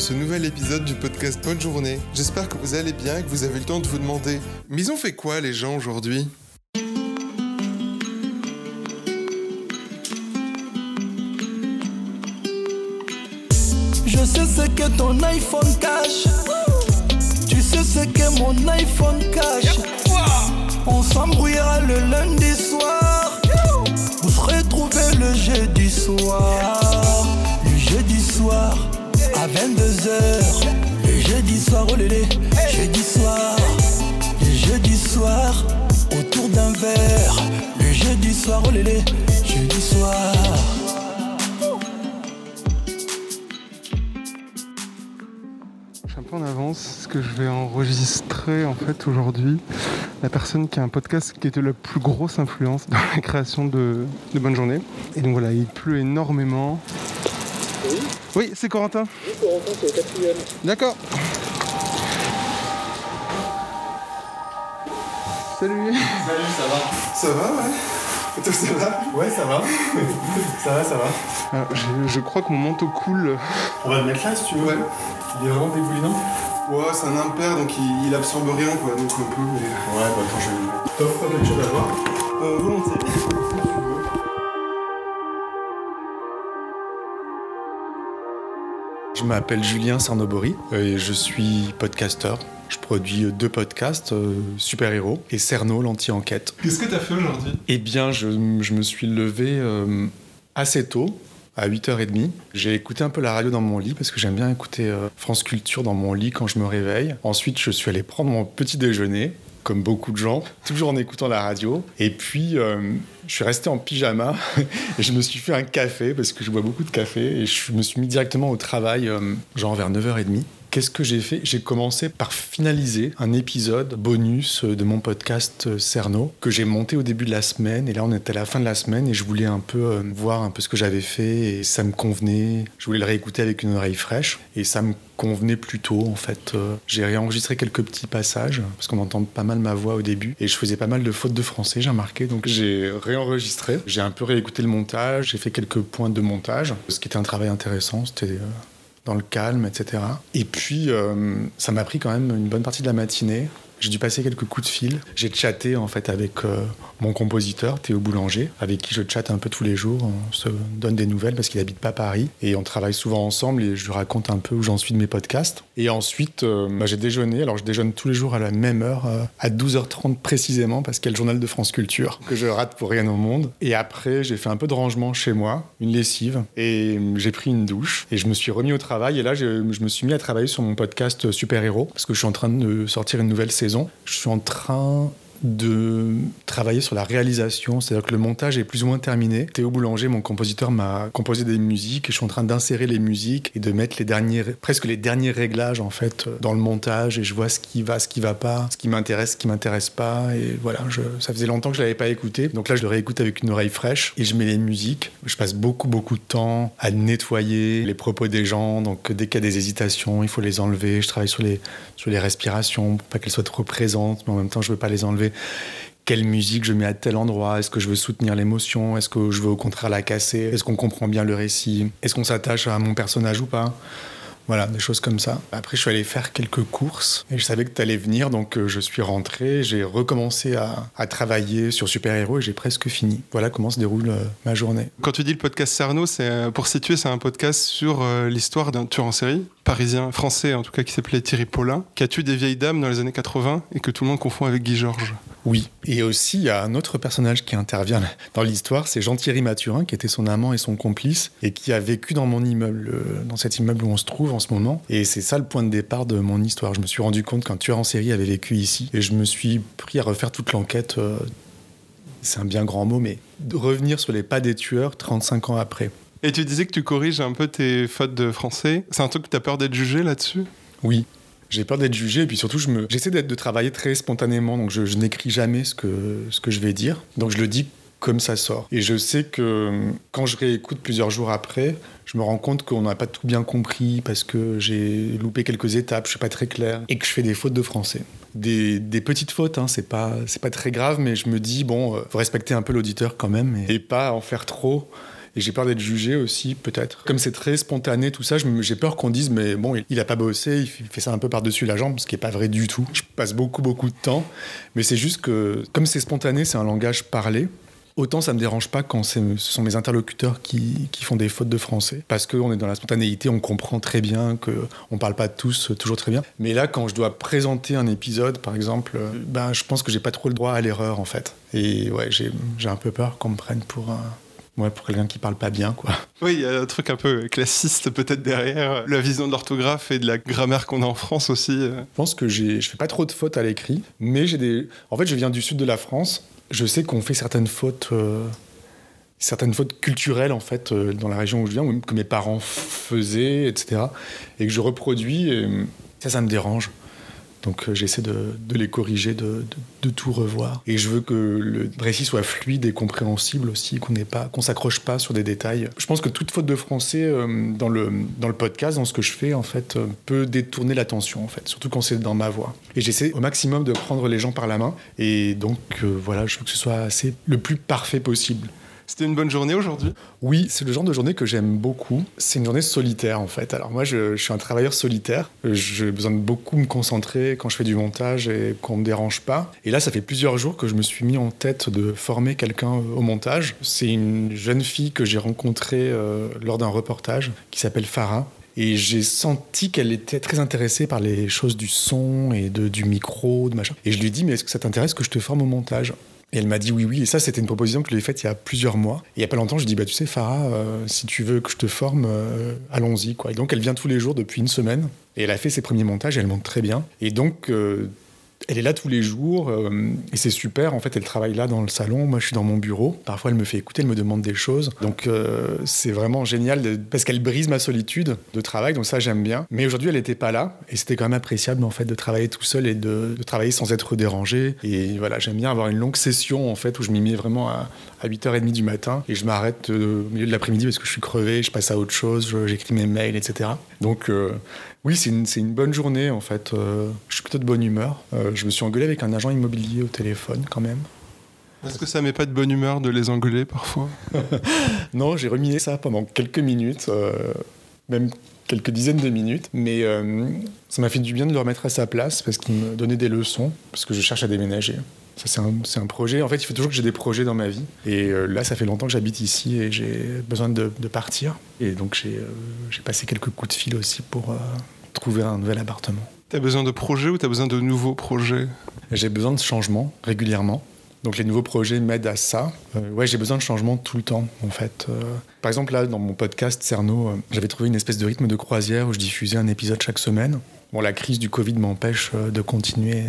ce nouvel épisode du podcast Bonne Journée. J'espère que vous allez bien et que vous avez le temps de vous demander Mais ils ont fait quoi les gens aujourd'hui? Je sais ce que ton iPhone cache. Tu sais ce que mon iPhone cache. On s'embrouillera le lundi soir. Vous serez trouvé le jeudi soir. Le jeudi soir 22h. Le jeudi soir, oh lélé. Jeudi soir. Le jeudi soir autour d'un verre. Le jeudi soir, oh lélé. Jeudi soir. Je suis un peu en avance parce que je vais enregistrer en fait aujourd'hui la personne qui a un podcast qui était la plus grosse influence dans la création de, de Bonne Journée. Et donc voilà, il pleut énormément. Oui c'est Corentin. Oui, Corentin, c'est le quatrième. D'accord. Salut. Salut, ça va? Ça va, ouais Et toi, ça va? Ouais, ça va. ça va, ça va. Alors, je, je crois que mon manteau coule. On va le mettre là si tu veux. Ouais. Il est vraiment dégoulinant Ouais, c'est un impair, donc il, il absorbe rien, quoi. Donc un peu, mais... Ouais, bah attends, je vais le mettre. T'offres pas quelque chose à voir? Euh, volontiers. Je m'appelle Julien Sarnobori et je suis podcasteur. Je produis deux podcasts, euh, Super Héros et Cerno, l'anti-enquête. Qu'est-ce que t'as fait aujourd'hui? Eh bien, je, je me suis levé euh, assez tôt, à 8h30. J'ai écouté un peu la radio dans mon lit parce que j'aime bien écouter euh, France Culture dans mon lit quand je me réveille. Ensuite, je suis allé prendre mon petit déjeuner, comme beaucoup de gens, toujours en écoutant la radio. Et puis, euh, je suis resté en pyjama et je me suis fait un café parce que je bois beaucoup de café et je me suis mis directement au travail, euh, genre vers 9h30. Qu'est-ce que j'ai fait? J'ai commencé par finaliser un épisode bonus de mon podcast euh, Cerno que j'ai monté au début de la semaine. Et là, on était à la fin de la semaine et je voulais un peu euh, voir un peu ce que j'avais fait et ça me convenait. Je voulais le réécouter avec une oreille fraîche et ça me convenait plutôt en fait. Euh, J'ai réenregistré quelques petits passages parce qu'on entend pas mal ma voix au début et je faisais pas mal de fautes de français, j'ai remarqué. Donc j'ai réenregistré. J'ai un peu réécouté le montage. J'ai fait quelques points de montage, ce qui était un travail intéressant. C'était euh, dans le calme, etc. Et puis, euh, ça m'a pris quand même une bonne partie de la matinée. J'ai dû passer quelques coups de fil. J'ai chatté en fait avec euh, mon compositeur Théo Boulanger, avec qui je chatte un peu tous les jours. On se donne des nouvelles parce qu'il habite pas Paris et on travaille souvent ensemble et je lui raconte un peu où j'en suis de mes podcasts. Et ensuite, euh, bah, j'ai déjeuné. Alors je déjeune tous les jours à la même heure, euh, à 12h30 précisément, parce qu'il y a le journal de France Culture que je rate pour rien au monde. Et après, j'ai fait un peu de rangement chez moi, une lessive, et j'ai pris une douche et je me suis remis au travail. Et là, je, je me suis mis à travailler sur mon podcast Super Héros parce que je suis en train de sortir une nouvelle saison. Je suis en train de travailler sur la réalisation, c'est-à-dire que le montage est plus ou moins terminé. Théo Boulanger, mon compositeur, m'a composé des musiques et je suis en train d'insérer les musiques et de mettre les derniers, presque les derniers réglages en fait dans le montage et je vois ce qui va, ce qui va pas, ce qui m'intéresse, ce qui m'intéresse pas et voilà, je, ça faisait longtemps que je l'avais pas écouté, donc là je le réécoute avec une oreille fraîche et je mets les musiques. Je passe beaucoup beaucoup de temps à nettoyer les propos des gens, donc dès qu'il y a des hésitations, il faut les enlever. Je travaille sur les sur les respirations pour pas qu'elles soient trop présentes, mais en même temps je veux pas les enlever quelle musique je mets à tel endroit Est-ce que je veux soutenir l'émotion Est-ce que je veux au contraire la casser Est-ce qu'on comprend bien le récit Est-ce qu'on s'attache à mon personnage ou pas voilà, des choses comme ça. Après, je suis allé faire quelques courses et je savais que tu allais venir, donc euh, je suis rentré. J'ai recommencé à, à travailler sur Super Héros et j'ai presque fini. Voilà comment se déroule euh, ma journée. Quand tu dis le podcast Cerno, c'est euh, pour situer, c'est un podcast sur l'histoire d'un tueur en série parisien, français en tout cas, qui s'appelait Thierry Paulin, qui a tué des vieilles dames dans les années 80 et que tout le monde confond avec Guy Georges. Oui. Et aussi, il y a un autre personnage qui intervient dans l'histoire, c'est Jean-Thierry Mathurin, qui était son amant et son complice, et qui a vécu dans mon immeuble, dans cet immeuble où on se trouve en ce moment. Et c'est ça le point de départ de mon histoire. Je me suis rendu compte qu'un tueur en série avait vécu ici, et je me suis pris à refaire toute l'enquête. euh, c'est un bien grand mot, mais de revenir sur les pas des tueurs 35 ans après. Et tu disais que tu corriges un peu tes fautes de français. C'est un truc que tu as peur d'être jugé là-dessus? Oui. J'ai peur d'être jugé et puis surtout je me... j'essaie d'être de travailler très spontanément donc je, je n'écris jamais ce que, ce que je vais dire donc je le dis comme ça sort et je sais que quand je réécoute plusieurs jours après je me rends compte qu'on n'a pas tout bien compris parce que j'ai loupé quelques étapes je suis pas très clair et que je fais des fautes de français des, petites fautes hein, c'est pas pas très grave mais je me dis bon euh, faut respecter un peu l'auditeur quand même et, et pas en faire trop Et j'ai peur d'être jugé aussi, peut-être. Comme c'est très spontané, tout ça, j'ai peur qu'on dise, mais bon, il- a pas bossé, il fait il fait ça un peu par-dessus la jambe, ce qui est pas vrai du tout. Je passe beaucoup, beaucoup de temps. Mais c'est juste que, comme c'est spontané, c'est un langage parlé. Autant ça me dérange pas quand ce sont mes interlocuteurs qui, qui font des fautes de français. Parce qu'on est dans la spontanéité, on comprend très bien qu'on parle pas tous toujours très bien. Mais là, quand je dois présenter un épisode, par exemple, euh, ben, je pense que j'ai pas trop le droit à l'erreur, en fait. Et ouais, j'ai un peu peur qu'on me prenne pour un. Ouais, pour quelqu'un qui parle pas bien, quoi. Oui, il y a un truc un peu classiste peut-être derrière la vision de l'orthographe et de la grammaire qu'on a en France aussi. euh. Je pense que j'ai- je fais pas trop de fautes à l'écrit, mais j'ai des. En fait, je viens du sud de la France. Je sais qu'on fait certaines fautes, euh, culturelles en fait euh, dans la région où je viens, que mes parents faisaient, etc. Et que je reproduis. Ça, ça me dérange. Donc euh, j'essaie de, de les corriger, de, tout revoir. Et je veux que le récit soit fluide et compréhensible aussi, qu'on qu'on s'accroche pas sur des détails. Je pense que toute faute de français euh, dans le podcast, dans ce que je fais en fait, euh, peut détourner l'attention en fait, surtout quand c'est dans ma voix. Et j'essaie au maximum de prendre les gens par la main. Et donc voilà, je veux que ce soit assez le plus parfait possible. C'était une bonne journée aujourd'hui Oui, c'est le genre de journée que j'aime beaucoup. C'est une journée solitaire en fait. Alors moi, je, suis un travailleur solitaire. J'ai besoin de beaucoup me concentrer quand je fais du montage et qu'on me dérange pas. Et là, ça fait plusieurs jours que je me suis mis en tête de former quelqu'un au montage. C'est une jeune fille que j'ai rencontrée euh, lors d'un reportage qui s'appelle Farah. Et j'ai senti qu'elle était très intéressée par les choses du son et de, du micro, de machin. Et je lui ai dit, mais est-ce que ça t'intéresse que je te forme au montage? Et elle m'a dit oui, oui. Et ça, c'était une proposition que je lui ai faite il y a plusieurs mois. Et il y a pas longtemps, je dit, bah, tu sais, Farah, euh, si tu veux que je te forme, euh, allons-y. Quoi. Et donc, elle vient tous les jours depuis une semaine. Et elle a fait ses premiers montages, et elle monte très bien. Et donc, euh, elle est là tous les jours. euh, et c'est super. En fait, elle travaille là dans le salon. Moi, je suis dans mon bureau. Parfois, elle me fait écouter, elle me demande des choses. Donc, euh, c'est vraiment génial parce qu'elle brise ma solitude de travail. Donc, ça, j'aime bien. Mais aujourd'hui, elle n'était pas là. Et c'était quand même appréciable, en fait, de travailler tout seul et de, travailler sans être dérangé. Et voilà, j'aime bien avoir une longue session, en fait, où je m'y mets vraiment à, à 8h30 du matin. Et je m'arrête euh, au milieu de l'après-midi parce que je suis crevé, je passe à autre chose, j'écris mes mails, etc. Donc, euh, oui, c'est une, une bonne journée, en fait. Euh, je suis plutôt de bonne humeur. Euh, je me suis engueulé avec un agent immobilier au téléphone, quand même. Est-ce que ça met pas de bonne humeur de les engueuler parfois Non, j'ai ruminé ça pendant quelques minutes, euh, même quelques dizaines de minutes, mais ça m'a fait du bien de le remettre à sa place parce qu'il me donnait des leçons, parce que je cherche à déménager. C'est un, projet. En fait, il faut toujours que j'ai des projets dans ma vie. Et euh, là, ça fait longtemps que j'habite ici et j'ai besoin de, de partir. Et donc, j'ai euh, j'ai passé quelques coups de fil aussi pour euh, trouver un nouvel appartement. T'as besoin de projets ou t'as besoin de nouveaux projets? J'ai besoin de changement régulièrement. Donc les nouveaux projets m'aident à ça. Euh, ouais, j'ai besoin de changement tout le temps, en fait. Euh, par exemple, là, dans mon podcast Cerno, euh, j'avais trouvé une espèce de rythme de croisière où je diffusais un épisode chaque semaine. Bon, la crise du Covid m'empêche de continuer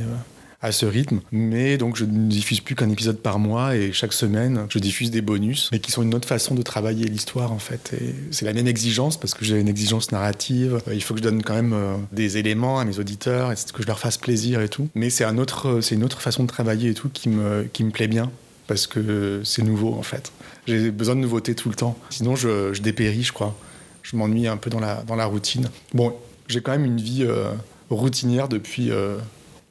à ce rythme, mais donc je ne diffuse plus qu'un épisode par mois et chaque semaine, je diffuse des bonus, mais qui sont une autre façon de travailler l'histoire, en fait. Et c'est la même exigence parce que j'ai une exigence narrative. Euh, il faut que je donne quand même euh, des éléments à mes auditeurs, et que je leur fasse plaisir et tout. Mais c'est un autre, euh, c'est une autre façon de travailler et tout qui me, qui me plaît bien parce que c'est nouveau en fait. J'ai besoin de nouveautés tout le temps. Sinon, je, dépéris, je crois. Je m'ennuie un peu dans la, dans la routine. Bon, j'ai quand même une vie routinière depuis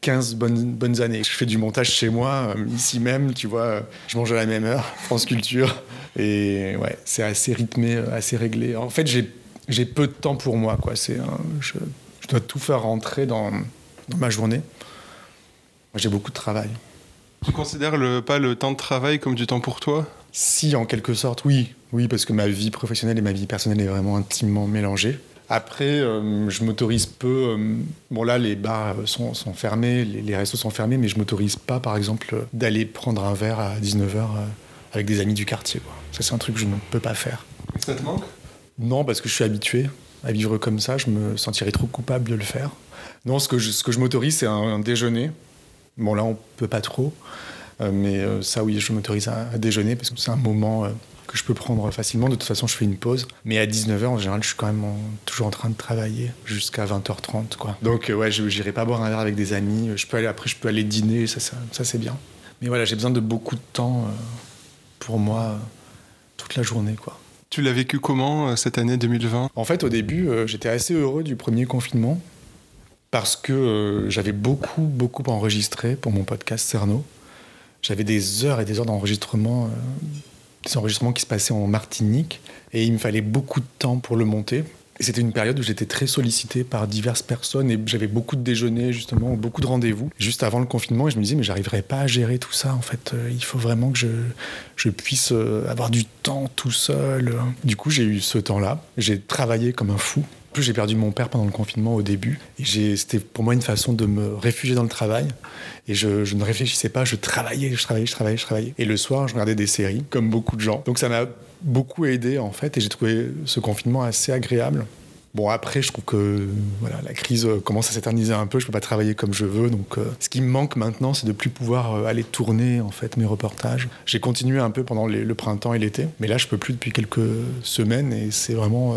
15 bonnes, bonnes années. Je fais du montage chez moi, euh, ici même, tu vois. Je mange à la même heure, France Culture. Et ouais, c'est assez rythmé, euh, assez réglé. En fait, j'ai j'ai peu de temps pour moi, quoi. C'est je, je dois tout faire rentrer dans, dans ma journée. Moi, J'ai beaucoup de travail. Tu considères le, pas le temps de travail comme du temps pour toi? Si, en quelque sorte, oui. Oui, parce que ma vie professionnelle et ma vie personnelle est vraiment intimement mélangée. Après, euh, je m'autorise peu. euh, bon, là, les bars euh, sont, sont fermés, les, les restos sont fermés, mais je m'autorise pas, par exemple, euh, d'aller prendre un verre à 19h avec des amis du quartier. quoi. Ça, c'est un truc que je ne peux pas faire. Ça te manque? Non, parce que je suis habitué à vivre comme ça, je me sentirais trop coupable de le faire. Non, ce que je, ce que je m'autorise, c'est un, un déjeuner. Bon, là, on peut pas trop. Euh, mais euh, ça, oui, je m'autorise à, à déjeuner parce que c'est un moment euh, que je peux prendre facilement. De toute façon, je fais une pause. Mais à 19h, en général, je suis quand même en- toujours en train de travailler jusqu'à 20h30. Quoi. Donc, euh, ouais, je n'irai pas boire un verre avec des amis. Je peux aller, après, je peux aller dîner. Ça, ça, ça, c'est bien. Mais voilà, j'ai besoin de beaucoup de temps euh, pour moi euh, toute la journée. quoi. Tu l'as vécu comment euh, cette année 2020 En fait, au début, euh, j'étais assez heureux du premier confinement parce que j'avais beaucoup, beaucoup enregistré pour mon podcast Cerno. J'avais des heures et des heures d'enregistrement des enregistrements qui se passaient en Martinique et il me fallait beaucoup de temps pour le monter. Et c'était une période où j'étais très sollicité par diverses personnes et j'avais beaucoup de déjeuners, justement, beaucoup de rendez-vous, juste avant le confinement. Et je me disais, mais j'arriverai pas à gérer tout ça, en fait. Euh, il faut vraiment que je, puisse euh, avoir du temps tout seul. Du coup, j'ai eu ce temps-là. J'ai travaillé comme un fou. Plus, j'ai perdu mon père pendant le confinement au début. C'était pour moi une façon de me réfugier dans le travail. Et je, ne réfléchissais pas, je travaillais, je travaillais, je travaillais, je travaillais. Et le soir, je regardais des séries, comme beaucoup de gens. Donc ça m'a beaucoup aidé en fait et j'ai trouvé ce confinement assez agréable. Bon après je trouve que voilà la crise euh, commence à s'éterniser un peu, je peux pas travailler comme je veux donc euh, ce qui me manque maintenant c'est de plus pouvoir euh, aller tourner en fait mes reportages. J'ai continué un peu pendant le printemps et l'été mais là je peux plus depuis quelques semaines et c'est vraiment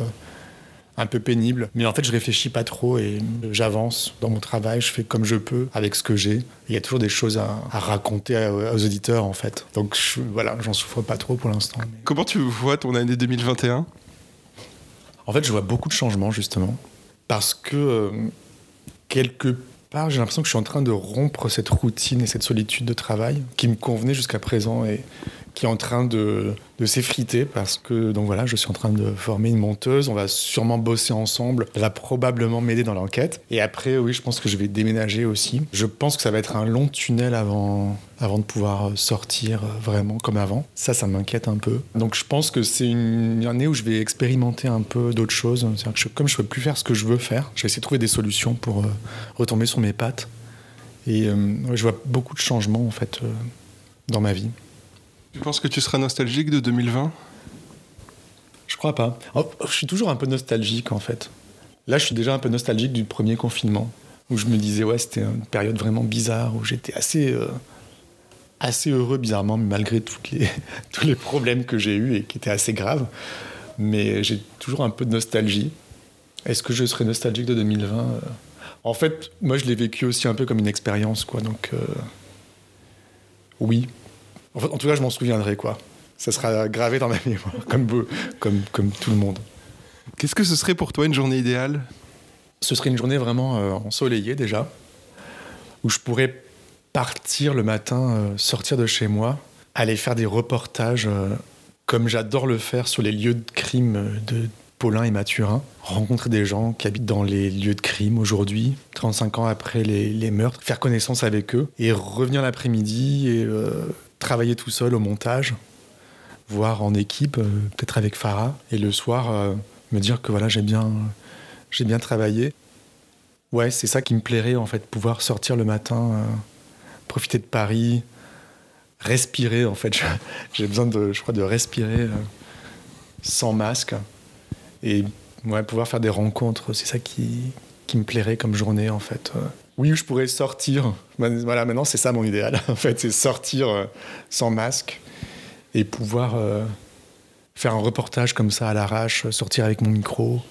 un peu pénible. Mais en fait, je réfléchis pas trop et j'avance dans mon travail, je fais comme je peux avec ce que j'ai. Il y a toujours des choses à, raconter aux auditeurs, en fait. Donc je, voilà, j'en souffre pas trop pour l'instant. Comment tu vois ton année 2021 En fait, je vois beaucoup de changements, justement. Parce que, euh, quelque part, j'ai l'impression que je suis en train de rompre cette routine et cette solitude de travail qui me convenait jusqu'à présent et qui est en train de, s'effriter parce que donc voilà, je suis en train de former une monteuse. On va sûrement bosser ensemble. Elle va probablement m'aider dans l'enquête. Et après, oui, je pense que je vais déménager aussi. Je pense que ça va être un long tunnel avant, avant de pouvoir sortir vraiment comme avant. Ça, ça m'inquiète un peu. Donc je pense que c'est une année où je vais expérimenter un peu d'autres choses. Que comme je ne peux plus faire ce que je veux faire, je vais essayer de trouver des solutions pour euh, retomber sur mes pattes. Et euh, je vois beaucoup de changements en fait euh, dans ma vie. Tu penses que tu seras nostalgique de 2020 Je crois pas. Oh, je suis toujours un peu nostalgique en fait. Là, je suis déjà un peu nostalgique du premier confinement, où je me disais, ouais, c'était une période vraiment bizarre, où j'étais assez, euh, assez heureux, bizarrement, malgré les, tous les problèmes que j'ai eus et qui étaient assez graves. Mais j'ai toujours un peu de nostalgie. Est-ce que je serai nostalgique de 2020 euh? En fait, moi, je l'ai vécu aussi un peu comme une expérience, quoi. Donc, euh, oui, en, tout cas, je m'en souviendrai, quoi. Ça sera gravé dans ma mémoire, comme, comme, comme tout le monde. Qu'est-ce que ce serait pour toi une journée idéale? Ce serait une journée vraiment euh, ensoleillée déjà, où je pourrais partir le matin, euh, sortir de chez moi, aller faire des reportages euh, comme j'adore le faire sur les lieux de crime de Paulin et Mathurin, rencontrer des gens qui habitent dans les lieux de crime aujourd'hui, 35 ans après les, les meurtres, faire connaissance avec eux et revenir l'après-midi et travailler tout seul au montage, voire en équipe, euh, peut-être avec Farah, et le soir euh, me dire que voilà j'ai bien, j'ai bien travaillé. Ouais, c'est ça qui me plairait en fait, pouvoir sortir le matin, euh, profiter de Paris, respirer en fait. J'ai besoin de, je crois, de respirer sans masque et pouvoir faire des rencontres. C'est ça qui, qui me plairait comme journée en fait oui, je pourrais sortir. Voilà, maintenant c'est ça mon idéal. En fait, c'est sortir euh, sans masque et pouvoir euh, faire un reportage comme ça à l'arrache, sortir avec mon micro.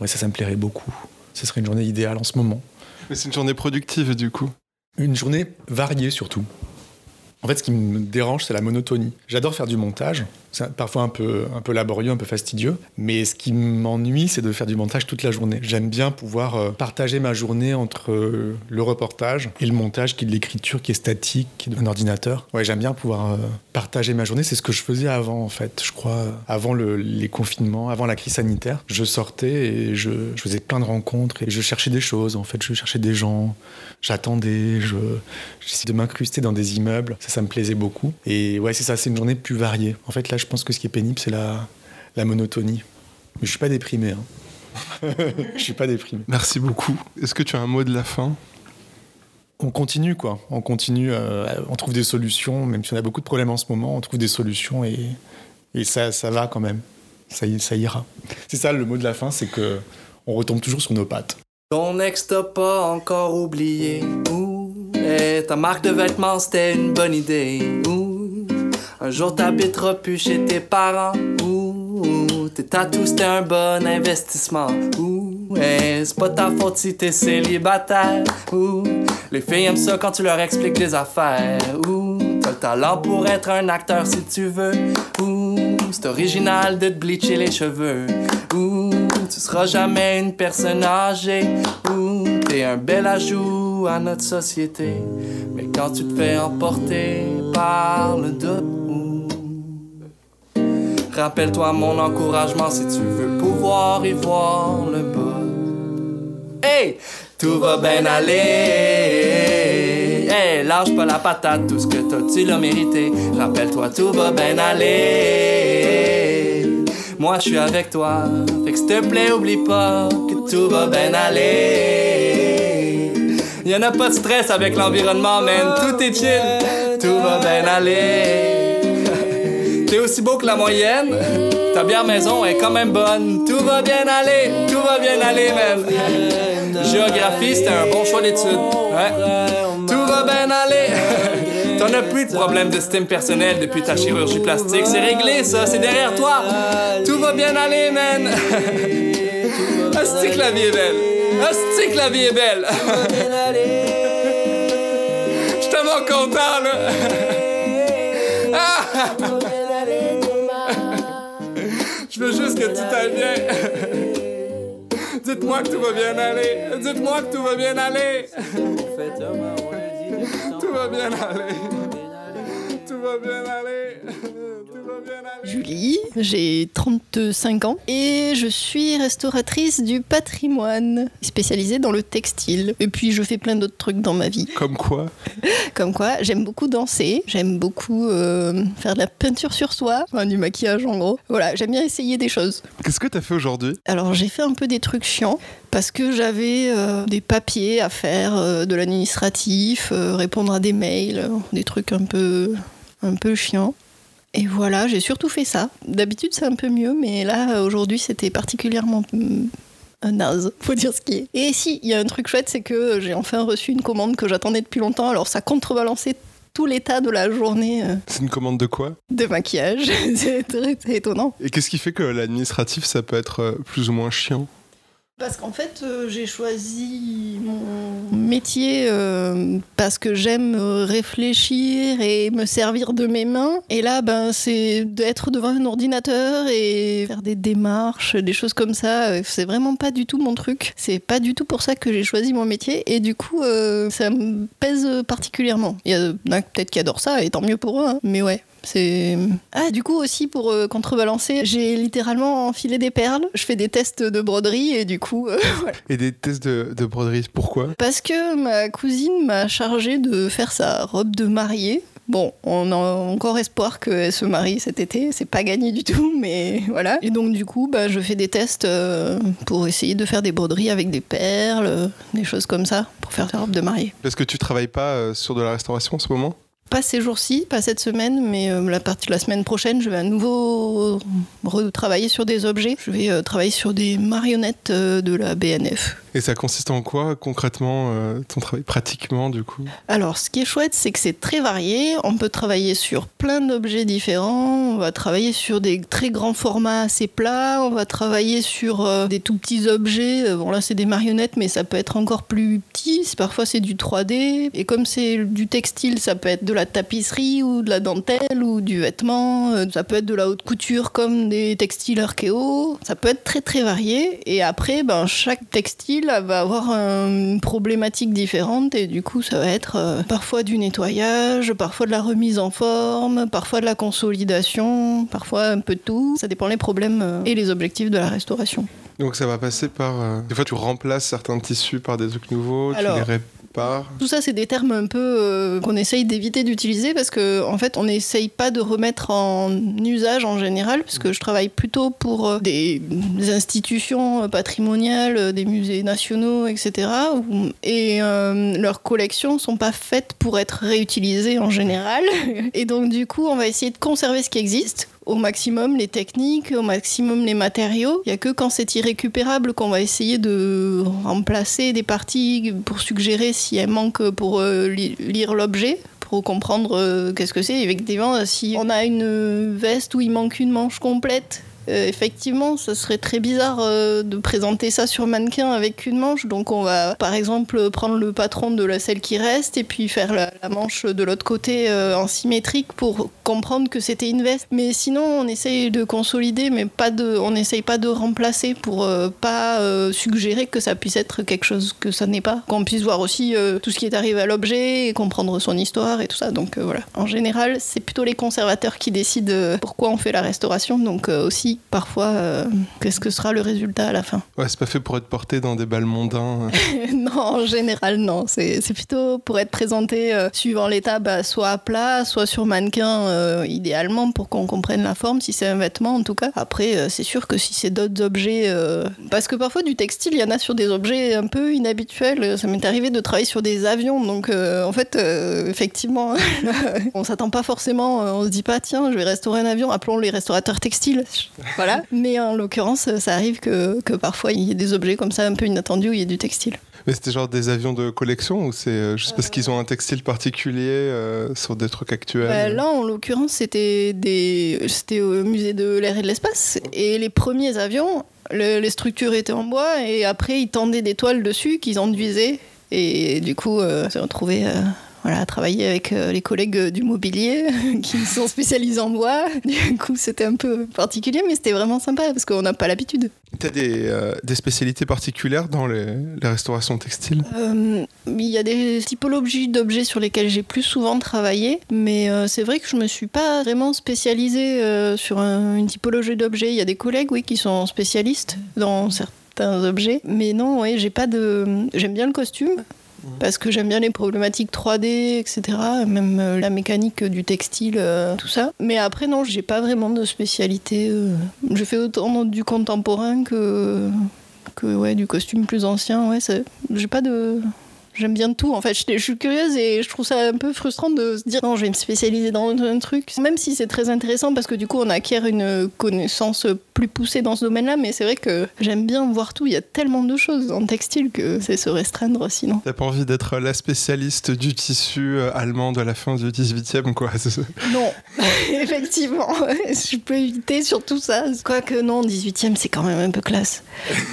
Ouais, ça, ça me plairait beaucoup. Ce serait une journée idéale en ce moment. Mais c'est une journée productive du coup. Une journée variée surtout. En fait, ce qui me dérange, c'est la monotonie. J'adore faire du montage. C'est parfois un peu, un peu laborieux, un peu fastidieux. Mais ce qui m'ennuie, c'est de faire du montage toute la journée. J'aime bien pouvoir euh, partager ma journée entre euh, le reportage et le montage, qui est de l'écriture, qui est statique, qui est d'un ordinateur. Ouais, j'aime bien pouvoir euh, partager ma journée. C'est ce que je faisais avant, en fait. Je crois, avant les confinements, avant la crise sanitaire. Je sortais et je, faisais plein de rencontres et je cherchais des choses, en fait. Je cherchais des gens, j'attendais, je, j'essayais de m'incruster dans des immeubles. Ça, ça me plaisait beaucoup. Et ouais, c'est ça, c'est une journée plus variée. En fait, là, je pense que ce qui est pénible, c'est la, la monotonie. Mais je suis pas déprimé. Hein. je suis pas déprimé. Merci beaucoup. Est-ce que tu as un mot de la fin? On continue quoi, on continue, euh, on trouve des solutions, même si on a beaucoup de problèmes en ce moment, on trouve des solutions et, et ça, ça va quand même, ça, ça ira. C'est ça le mot de la fin, c'est que on retombe toujours sur nos pattes. Ton ex t'a pas encore oublié. Ouh, et ta marque de vêtements, c'était une bonne idée. Ouh, un jour t'habiteras plus chez tes parents. Ouh, tes tatous, c'était un bon investissement. Ouh, et c'est pas ta faute si t'es célibataire. Ouh, les filles aiment ça quand tu leur expliques les affaires. Ouh, t'as le talent pour être un acteur si tu veux. Ouh, c'est original de te bleacher les cheveux. Ouh, tu seras jamais une personne âgée. Ouh, t'es un bel ajout à notre société. Mais quand tu te fais emporter par le doute, Rappelle-toi mon encouragement si tu veux pouvoir y voir le bas. Hey! Tout va bien aller. Hey, lâche pas la patate, tout ce que t'as, tu l'as mérité. Rappelle-toi, tout va bien aller. Moi, je suis avec toi. Fait que s'il te plaît, oublie pas que tout va bien aller. Y'en a pas de stress avec l'environnement, man. Tout est chill. Tout va bien aller. T'es aussi beau que la moyenne. Ta bière maison est quand même bonne. Tout va bien aller. Tout va bien aller, man. Géographie, c'était un bon choix d'études. Tout va bien aller. T'en as plus de problème d'estime personnelle depuis ta chirurgie plastique. C'est réglé, ça. C'est derrière toi. Tout va bien aller, man. Asti que la vie est belle. Asti que la vie est belle. Je tellement content, là. Ah! Que tout aille bien. Dites-moi que tout va bien aller. Dites-moi que tout va bien aller. Tout va bien aller. Tout va bien aller. Tout va bien aller. Julie, j'ai 35 ans et je suis restauratrice du patrimoine, spécialisée dans le textile. Et puis je fais plein d'autres trucs dans ma vie. Comme quoi Comme quoi, j'aime beaucoup danser, j'aime beaucoup euh, faire de la peinture sur soi, enfin, du maquillage en gros. Voilà, j'aime bien essayer des choses. Qu'est-ce que t'as fait aujourd'hui? Alors j'ai fait un peu des trucs chiants parce que j'avais euh, des papiers à faire, euh, de l'administratif, euh, répondre à des mails, des trucs un peu, un peu chiants. Et voilà, j'ai surtout fait ça. D'habitude c'est un peu mieux, mais là aujourd'hui c'était particulièrement un naze, faut dire ce qui est. Et si, il y a un truc chouette, c'est que j'ai enfin reçu une commande que j'attendais depuis longtemps, alors ça contrebalançait tout l'état de la journée C'est une commande de quoi? de maquillage. c'est très, très étonnant. Et qu'est-ce qui fait que l'administratif, ça peut être plus ou moins chiant? Parce qu'en fait, euh, j'ai choisi mon métier euh, parce que j'aime euh, réfléchir et me servir de mes mains. Et là, ben, c'est d'être devant un ordinateur et faire des démarches, des choses comme ça. C'est vraiment pas du tout mon truc. C'est pas du tout pour ça que j'ai choisi mon métier. Et du coup, ça me pèse particulièrement. Il y en a peut-être qui adorent ça, et tant mieux pour eux. hein. Mais ouais. C'est ah du coup aussi pour euh, contrebalancer, j'ai littéralement enfilé des perles. Je fais des tests de broderie et du coup euh, voilà. Et des tests de, de broderie, pourquoi? Parce que ma cousine m'a chargé de faire sa robe de mariée. Bon, on a encore espoir qu'elle se marie cet été, c'est pas gagné du tout, mais voilà. Et donc du coup, bah, je fais des tests euh, pour essayer de faire des broderies avec des perles, des choses comme ça, pour faire sa robe de mariée. Parce que tu travailles pas sur de la restauration en ce moment? Pas ces jours-ci, pas cette semaine, mais euh, la partie de la semaine prochaine, je vais à nouveau retravailler sur des objets. Je vais euh, travailler sur des marionnettes euh, de la BNF. Et ça consiste en quoi concrètement ton travail pratiquement du coup? Alors, ce qui est chouette, c'est que c'est très varié. On peut travailler sur plein d'objets différents. On va travailler sur des très grands formats assez plats. On va travailler sur des tout petits objets. Bon, là, c'est des marionnettes, mais ça peut être encore plus petit. Parfois, c'est du 3D. Et comme c'est du textile, ça peut être de la tapisserie ou de la dentelle ou du vêtement. Euh, Ça peut être de la haute couture comme des textiles archéo. Ça peut être très, très varié. Et après, ben, chaque textile va avoir un- une problématique différente. Et du coup, ça va être euh, parfois du nettoyage, parfois de la remise en forme, parfois de la consolidation, parfois un peu de tout. Ça dépend les problèmes euh, et les objectifs de la restauration. Donc ça va passer par... euh, Des fois tu remplaces certains tissus par des trucs nouveaux, Alors- tu les Tout ça, c'est des termes un peu euh, qu'on essaye d'éviter d'utiliser parce que, en fait, on n'essaye pas de remettre en usage en général, puisque je travaille plutôt pour euh, des, institutions euh, patrimoniales, des musées nationaux, etc. et leurs collections sont pas faites pour être réutilisées en général. Et donc, du coup, on va essayer de conserver ce qui existe au maximum les techniques, au maximum les matériaux. Il n'y a que quand c'est irrécupérable qu'on va essayer de remplacer des parties pour suggérer si elles manquent pour euh, li- lire l'objet pour comprendre euh, qu'est-ce que c'est. Effectivement, si on a une veste où il manque une manche complète euh, effectivement, ça serait très bizarre euh, de présenter ça sur mannequin avec une manche. Donc on va par exemple prendre le patron de la selle qui reste et puis faire la, manche de l'autre côté euh, en symétrique pour comprendre que c'était une veste. Mais sinon, on essaye de consolider, mais pas de, on n'essaye pas de remplacer pour euh, pas euh, suggérer que ça puisse être quelque chose que ça n'est pas. Qu'on puisse voir aussi euh, tout ce qui est arrivé à l'objet et comprendre son histoire et tout ça. Donc voilà. En général, c'est plutôt les conservateurs qui décident pourquoi on fait la restauration. Donc euh, parfois, euh, qu'est-ce que sera le résultat à la fin? Ouais, c'est pas fait pour être porté dans des balles mondains. non, en général, non. C'est plutôt pour être présenté euh, suivant l'état, bah, soit à plat, soit sur mannequin, euh, idéalement, pour qu'on comprenne la forme, si c'est un vêtement en tout cas. Après, c'est sûr que si c'est d'autres objets. Parce que parfois, du textile, il y en a sur des objets un peu inhabituels. Ça m'est arrivé de travailler sur des avions. Donc, en fait, effectivement, on s'attend pas forcément. On se dit pas, tiens, je vais restaurer un avion, appelons les restaurateurs textiles. Voilà. Mais en l'occurrence, ça arrive que, que parfois, il y ait des objets comme ça un peu inattendus où il y a du textile. Mais c'était genre des avions de collection ou c'est euh, juste parce qu'ils ont un textile particulier euh, sur des trucs actuels Bah, là, en l'occurrence, c'était des... c'était au musée de l'air et de l'espace. Et les premiers avions, le- les structures étaient en bois et après, ils tendaient des toiles dessus qu'ils enduisaient. Et du coup, euh, retrouvé. euh, voilà, travailler avec euh, les collègues du mobilier qui sont spécialisés en bois. Du coup, c'était un peu particulier, mais c'était vraiment sympa parce qu'on n'a pas l'habitude. T'as des, euh, des spécialités particulières dans les, les restaurations textiles Euh, il y a des typologies d'objets sur lesquels j'ai plus souvent travaillé, mais euh, c'est vrai que je me suis pas vraiment spécialisée euh, sur un- une typologie d'objets. Il y a des collègues, oui, qui sont spécialistes dans certains objets, mais non, ouais, j'ai pas de. J'aime bien le costume. Parce que j'aime bien les problématiques 3D, etc. Même euh, la mécanique du textile, euh, tout ça. Mais après, non, j'ai pas vraiment de spécialité. euh. Je fais autant du contemporain que, ouais, du costume plus ancien. Ouais, j'ai pas de. J'aime bien tout en fait. Je, je suis curieuse et je trouve ça un peu frustrant de se dire non, je vais me spécialiser dans un truc. Même si c'est très intéressant parce que du coup on acquiert une connaissance plus poussée dans ce domaine-là. Mais c'est vrai que j'aime bien voir tout. Il y a tellement de choses en textile que c'est se restreindre sinon. T'as pas envie d'être la spécialiste du tissu euh, allemand de la fin du 18e, quoi. Non, effectivement, je peux éviter sur tout ça. Quoique non, 18e c'est quand même un peu classe.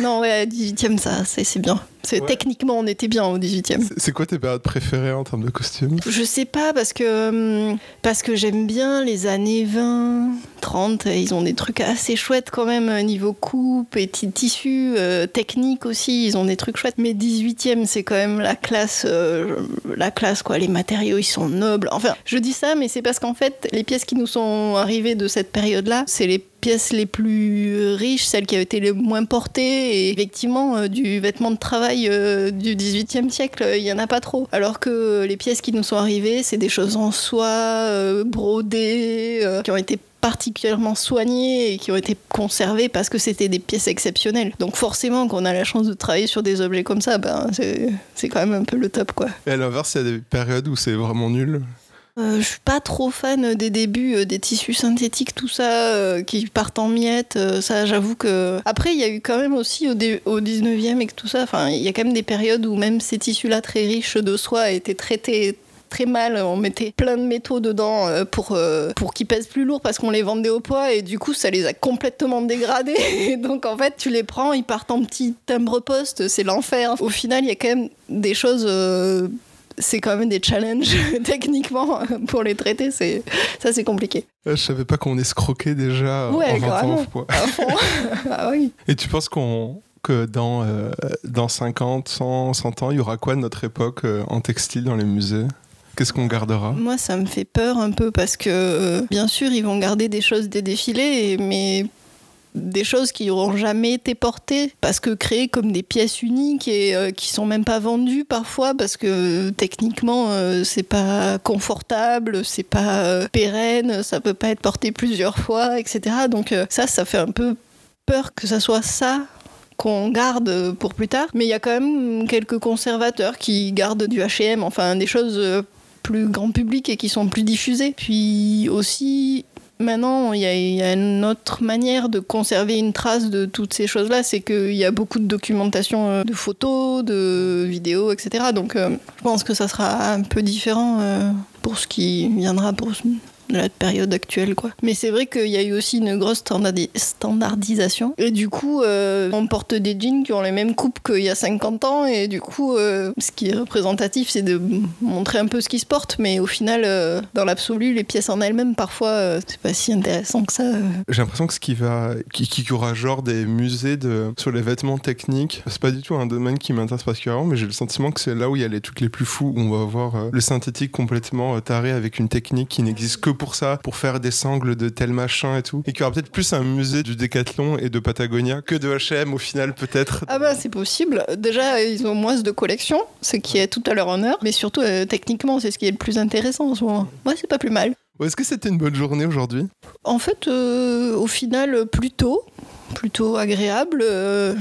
Non, ouais, 18e ça, c'est bien. C'est Ouais. Techniquement on était bien au 18e. C'est- C'est quoi tes périodes préférées en termes de costumes? Je sais pas parce que hum, parce que j'aime bien les années 20, 30. et Ils ont des trucs assez chouettes quand même euh, niveau coupe et ti- tissu euh, technique aussi. Ils ont des trucs chouettes. Mais 18e c'est quand même la classe euh, la classe quoi. Les matériaux ils sont nobles. Enfin je dis ça mais c'est parce qu'en fait les pièces qui nous sont arrivées de cette période là c'est les pièces les plus riches, celles qui ont été les moins portées. Et effectivement, euh, du vêtement de travail euh, du 18e siècle, euh, il y en a pas trop. Alors que les pièces qui nous sont arrivées, c'est des choses en soie, euh, brodées, euh, qui ont été particulièrement soignées et qui ont été conservées parce que c'était des pièces exceptionnelles. Donc forcément, quand on a la chance de travailler sur des objets comme ça, ben, c'est quand même un peu le top, quoi. Et à l'inverse, il y a des périodes où c'est vraiment nul. Euh, je suis pas trop fan des débuts euh, des tissus synthétiques, tout ça, euh, qui partent en miettes. ça, j'avoue que. Après, il y a eu quand même aussi au, dé- au 19e et que tout ça. Enfin, il y a quand même des périodes où même ces tissus-là très riches de soie étaient traités très mal. On mettait plein de métaux dedans pour, pour qu'ils pèsent plus lourd parce qu'on les vendait au poids et du coup, ça les a complètement dégradés. Et donc, en fait, tu les prends, ils partent en petit timbre-poste, c'est l'enfer. Au final, il y a quand même des choses. C'est quand même des challenges techniquement pour les traiter, c'est ça c'est compliqué. Euh, Je savais pas qu'on escroquait déjà euh, Ouais, en 20 ans. ah oui. Et tu penses qu'on que dans, euh, dans 50, 100, 100 ans, il y aura quoi de notre époque euh, en textile dans les musées? Qu'est-ce qu'on gardera? Moi ça me fait peur un peu parce que euh, bien sûr ils vont garder des choses des défilés, mais des choses qui n'auront jamais été portées parce que créées comme des pièces uniques et euh, qui sont même pas vendues parfois parce que euh, techniquement euh, c'est pas confortable, c'est pas euh, pérenne, ça peut pas être porté plusieurs fois, etc. Donc euh, ça, ça fait un peu peur que ça soit ça qu'on garde pour plus tard. Mais il y a quand même quelques conservateurs qui gardent du H&M, enfin des choses plus grand public et qui sont plus diffusées. Puis aussi, maintenant, il y, a- une autre manière de conserver une trace de toutes ces choses-là, c'est qu'il y a beaucoup de documentation euh, de photos, de vidéos, etc. Donc euh, je pense que ça sera un peu différent euh, pour ce qui viendra pour de la période actuelle, quoi. Mais c'est vrai qu'il y a eu aussi une grosse standardi- standardisation. Et du coup, euh, on porte des jeans qui ont les mêmes coupes qu'il y a 50 ans. Et du coup, euh, ce qui est représentatif, c'est de montrer un peu ce qui se porte. Mais au final, euh, dans l'absolu, les pièces en elles-mêmes, parfois, c'est pas si intéressant que ça. J'ai l'impression que ce qui va, qui, qui aura genre des musées de, sur les vêtements techniques, c'est pas du tout un domaine qui m'intéresse particulièrement, mais j'ai le sentiment que c'est là où il y a les trucs les plus fous, où on va voir euh, le synthétique complètement taré avec une technique qui n'existe que pour ça, pour faire des sangles de tel machin et tout, et qu'il y aura peut-être plus un musée du Décathlon et de Patagonia que de H&M au final peut-être. Ah bah c'est possible. Déjà, ils ont moins de collections, ce qui est tout à leur honneur. Mais surtout, euh, techniquement, c'est ce qui est le plus intéressant en ce moment. Ouais, c'est pas plus mal. Est-ce que c'était une bonne journée aujourd'hui? En fait, euh, au final, plutôt, plutôt agréable. euh.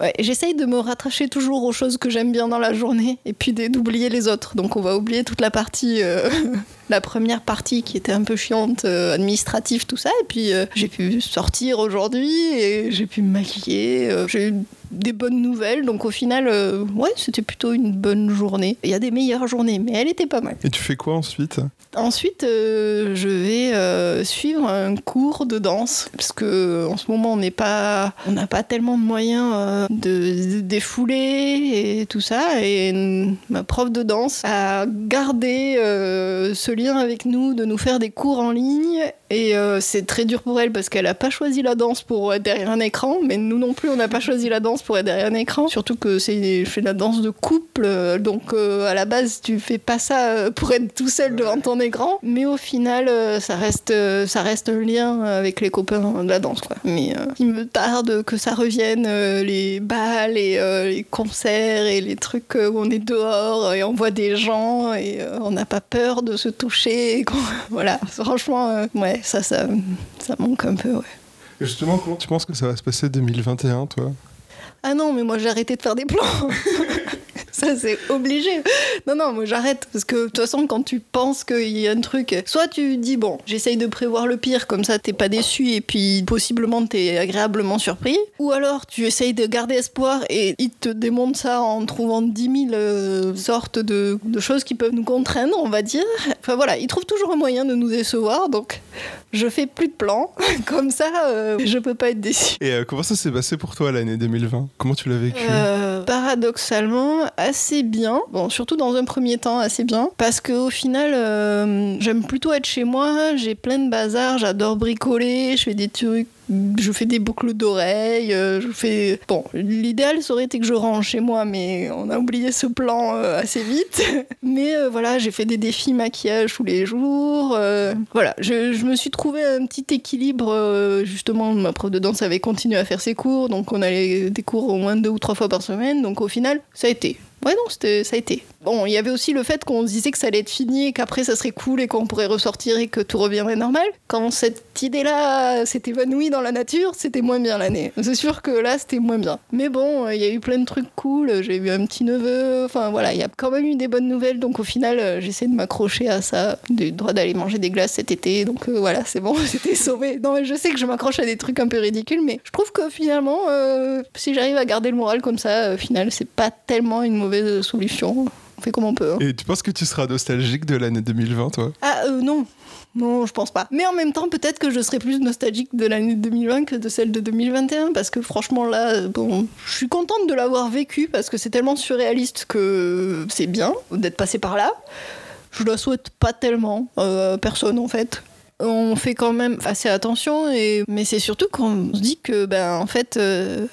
Ouais, J'essaye de me rattacher toujours aux choses que j'aime bien dans la journée et puis d'oublier les autres. Donc on va oublier toute la partie, euh, la première partie qui était un peu chiante, euh, administrative, tout ça. Et puis euh, j'ai pu sortir aujourd'hui et j'ai pu me maquiller. euh, j'ai eu des bonnes nouvelles. Donc au final, euh, ouais, c'était plutôt une bonne journée. Il y a des meilleures journées, mais elle était pas mal. Et tu fais quoi ensuite? Ensuite, je vais suivre un cours de danse parce que en ce moment on n'est pas, on n'a pas tellement de moyens de, de défouler et tout ça. Et ma prof de danse a gardé ce lien avec nous de nous faire des cours en ligne. Et euh, c'est très dur pour elle parce qu'elle n'a pas choisi la danse pour être derrière un écran, mais nous non plus on n'a pas choisi la danse pour être derrière un écran. Surtout que c'est, je fais de la danse de couple, donc euh, à la base tu fais pas ça euh, pour être tout seul devant ton écran, mais au final euh, ça reste, ça reste un lien avec les copains de la danse quoi. Mais il me tarde que ça revienne les balles et les concerts et les trucs où on est dehors et on voit des gens et on n'a pas peur de se toucher. Qu'on- voilà, franchement, euh, ouais, ça, ça, ça manque un peu. Ouais. Et Justement, comment tu penses que ça va se passer 2021, toi? Ah non, mais moi j'ai arrêté de faire des plans. Ça, c'est obligé. Non, non, moi j'arrête. Parce que de toute façon, quand tu penses qu'il y a un truc, soit tu dis, bon, j'essaye de prévoir le pire, comme ça t'es pas déçu et puis possiblement t'es agréablement surpris. Ou alors tu essayes de garder espoir et il te démonte ça en trouvant 10 000 euh, sortes de, de choses qui peuvent nous contraindre, on va dire. Enfin voilà, il trouve toujours un moyen de nous décevoir. Donc je fais plus de plans. Comme ça, euh, je peux pas être déçu. Et euh, comment ça s'est passé pour toi l'année 2020 Comment tu l'as vécu? Euh, paradoxalement, assez bien. Bon, surtout dans un premier temps, assez bien. Parce qu'au final, euh, j'aime plutôt être chez moi. J'ai plein de bazar. J'adore bricoler. Je fais des trucs. Je fais des boucles d'oreilles. euh, je fais. Bon, l'idéal ça aurait été que je range chez moi, mais on a oublié ce plan euh, assez vite. mais euh, voilà, j'ai fait des défis maquillage tous les jours. voilà, je, me suis trouvé un petit équilibre. justement, ma prof de danse avait continué à faire ses cours, donc on allait des cours au moins deux ou trois fois par semaine. Donc au final, ça a été. Ouais, non, ça a été. Bon, il y avait aussi le fait qu'on disait que ça allait être fini et qu'après ça serait cool et qu'on pourrait ressortir et que tout reviendrait normal. Quand cette idée-là s'est évanouie dans la nature, c'était moins bien l'année. C'est sûr que là, c'était moins bien. Mais bon, euh, il y a eu plein de trucs cool. J'ai eu un petit neveu. Enfin voilà, il y a quand même eu des bonnes nouvelles. Donc au final, euh, j'essaie de m'accrocher à ça. Du droit d'aller manger des glaces cet été. Donc euh, voilà, c'est bon, j'étais sauvée. Non, mais je sais que je m'accroche à des trucs un peu ridicules, mais je trouve que finalement, euh, si j'arrive à garder le moral comme ça, au final, c'est pas tellement une mauvaise solution. On fait comme on peut. hein. Et tu penses que tu seras nostalgique de l'année 2020, toi? Ah euh, non. Non, je pense pas. Mais en même temps, peut-être que je serai plus nostalgique de l'année 2020 que de celle de 2021, parce que franchement, là, bon, je suis contente de l'avoir vécu, parce que c'est tellement surréaliste que c'est bien d'être passé par là. Je la souhaite pas tellement, euh, personne en fait. On fait quand même assez attention, et... mais c'est surtout qu'on se dit que, ben, en fait, euh,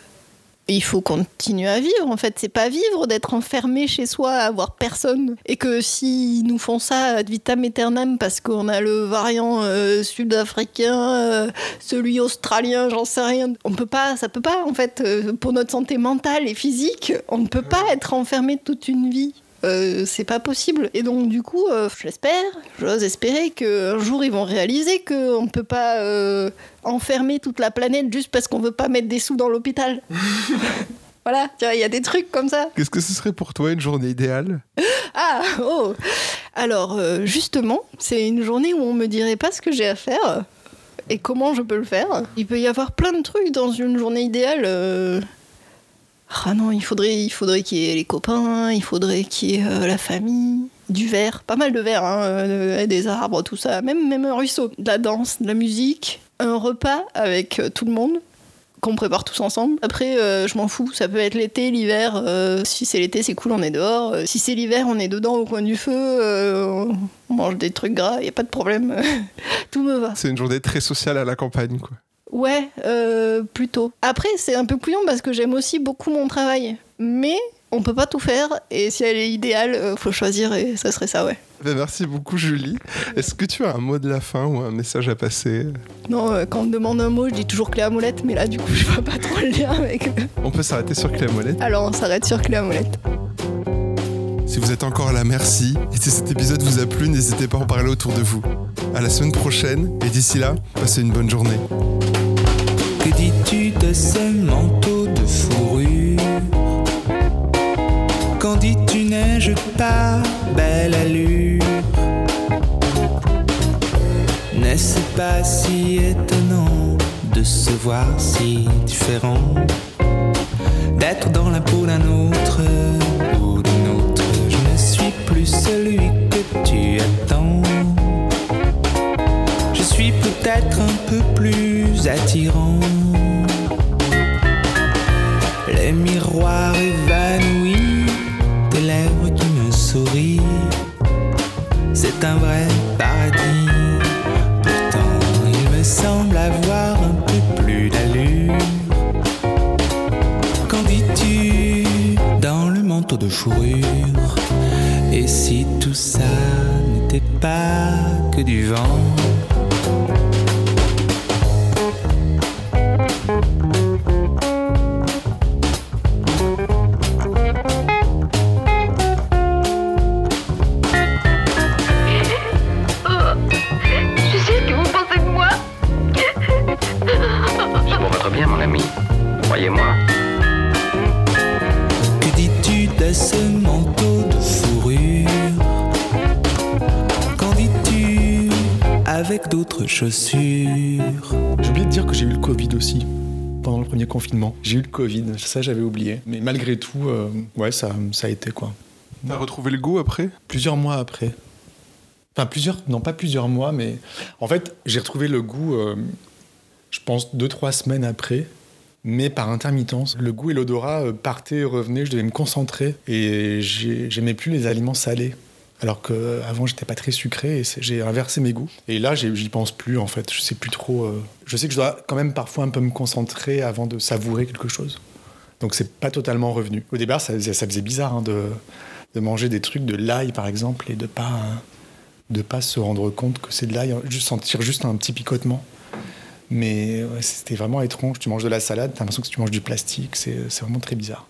il faut continuer à vivre. En fait, c'est pas vivre d'être enfermé chez soi, à avoir personne. Et que s'ils nous font ça ad vitam aeternam parce qu'on a le variant euh, sud-africain, euh, celui australien, j'en sais rien. On peut pas, ça peut pas, en fait, euh, pour notre santé mentale et physique, on ne peut pas être enfermé toute une vie. Euh, c'est pas possible. Et donc, du coup, euh, j'espère, j'ose espérer qu'un jour ils vont réaliser qu'on ne peut pas euh, enfermer toute la planète juste parce qu'on veut pas mettre des sous dans l'hôpital. voilà, tu vois, il y a des trucs comme ça. Qu'est-ce que ce serait pour toi une journée idéale? Ah, oh Alors, justement, c'est une journée où on me dirait pas ce que j'ai à faire et comment je peux le faire. Il peut y avoir plein de trucs dans une journée idéale. Ah non, il faudrait, il faudrait qu'il y ait les copains, il faudrait qu'il y ait euh, la famille. du verre, pas mal de verre, hein, euh, des arbres, tout ça, même, même un ruisseau, de la danse, de la musique, un repas avec euh, tout le monde qu'on prépare tous ensemble. Après, je m'en fous, ça peut être l'été, l'hiver. si c'est l'été, c'est cool, on est dehors. Si c'est l'hiver, on est dedans au coin du feu, on mange des trucs gras, y a pas de problème. tout me va. C'est une journée très sociale à la campagne, quoi. Ouais, euh, plutôt. Après, c'est un peu couillon parce que j'aime aussi beaucoup mon travail. Mais on peut pas tout faire et si elle est idéale, euh, faut choisir et ça serait ça, ouais. Ben, merci beaucoup, Julie. Est-ce que tu as un mot de la fin ou un message à passer? Non, euh, quand on me demande un mot, je dis toujours clé à molette, mais là, du coup, je vois pas trop le lien avec. On peut s'arrêter sur Clé à Molette. Alors, on s'arrête sur clé à molette. Si vous êtes encore là, merci. Et si cet épisode vous a plu, n'hésitez pas à en parler autour de vous. À la semaine prochaine, et d'ici là, passez une bonne journée. Que dis-tu de ce manteau de fourrure? Qu'en dis-tu n'ai-je pas belle allure? N'est-ce pas si étonnant de se voir si différent? D'être dans la peau d'un autre celui que tu attends je suis peut-être un peu plus attirant. Les miroirs évanouis, tes lèvres qui me sourient, c'est un vrai paradis. Pourtant, il me semble avoir un peu plus d'allure. Qu'en dis-tu dans le manteau de fourrure? Que avec d'autres chaussures J'ai oublié de dire que j'ai eu le Covid aussi pendant le premier confinement. J'ai eu le Covid, ça j'avais oublié. Mais malgré tout, euh, ouais, ça, ça a été quoi. T'as retrouvé le goût après? Plusieurs mois après. Enfin, plusieurs, non pas plusieurs mois, mais en fait, j'ai retrouvé le goût, euh, je pense, deux, trois semaines après, mais par intermittence. Le goût et l'odorat euh, partaient et revenaient, je devais me concentrer et j'ai- j'aimais plus les aliments salés. Alors qu'avant, j'étais pas très sucré et j'ai inversé mes goûts. Et là, j'y pense plus en fait. Je sais plus trop. euh, Je sais que je dois quand même parfois un peu me concentrer avant de savourer quelque chose. Donc c'est pas totalement revenu. Au départ, ça, faisait- bizarre hein, de, manger des trucs de l'ail par exemple et de pas de pas se rendre compte que c'est de l'ail, juste sentir juste un petit picotement. Mais c'était vraiment étrange. Tu manges de la salade, t'as l'impression que tu manges du plastique. C'est vraiment très bizarre.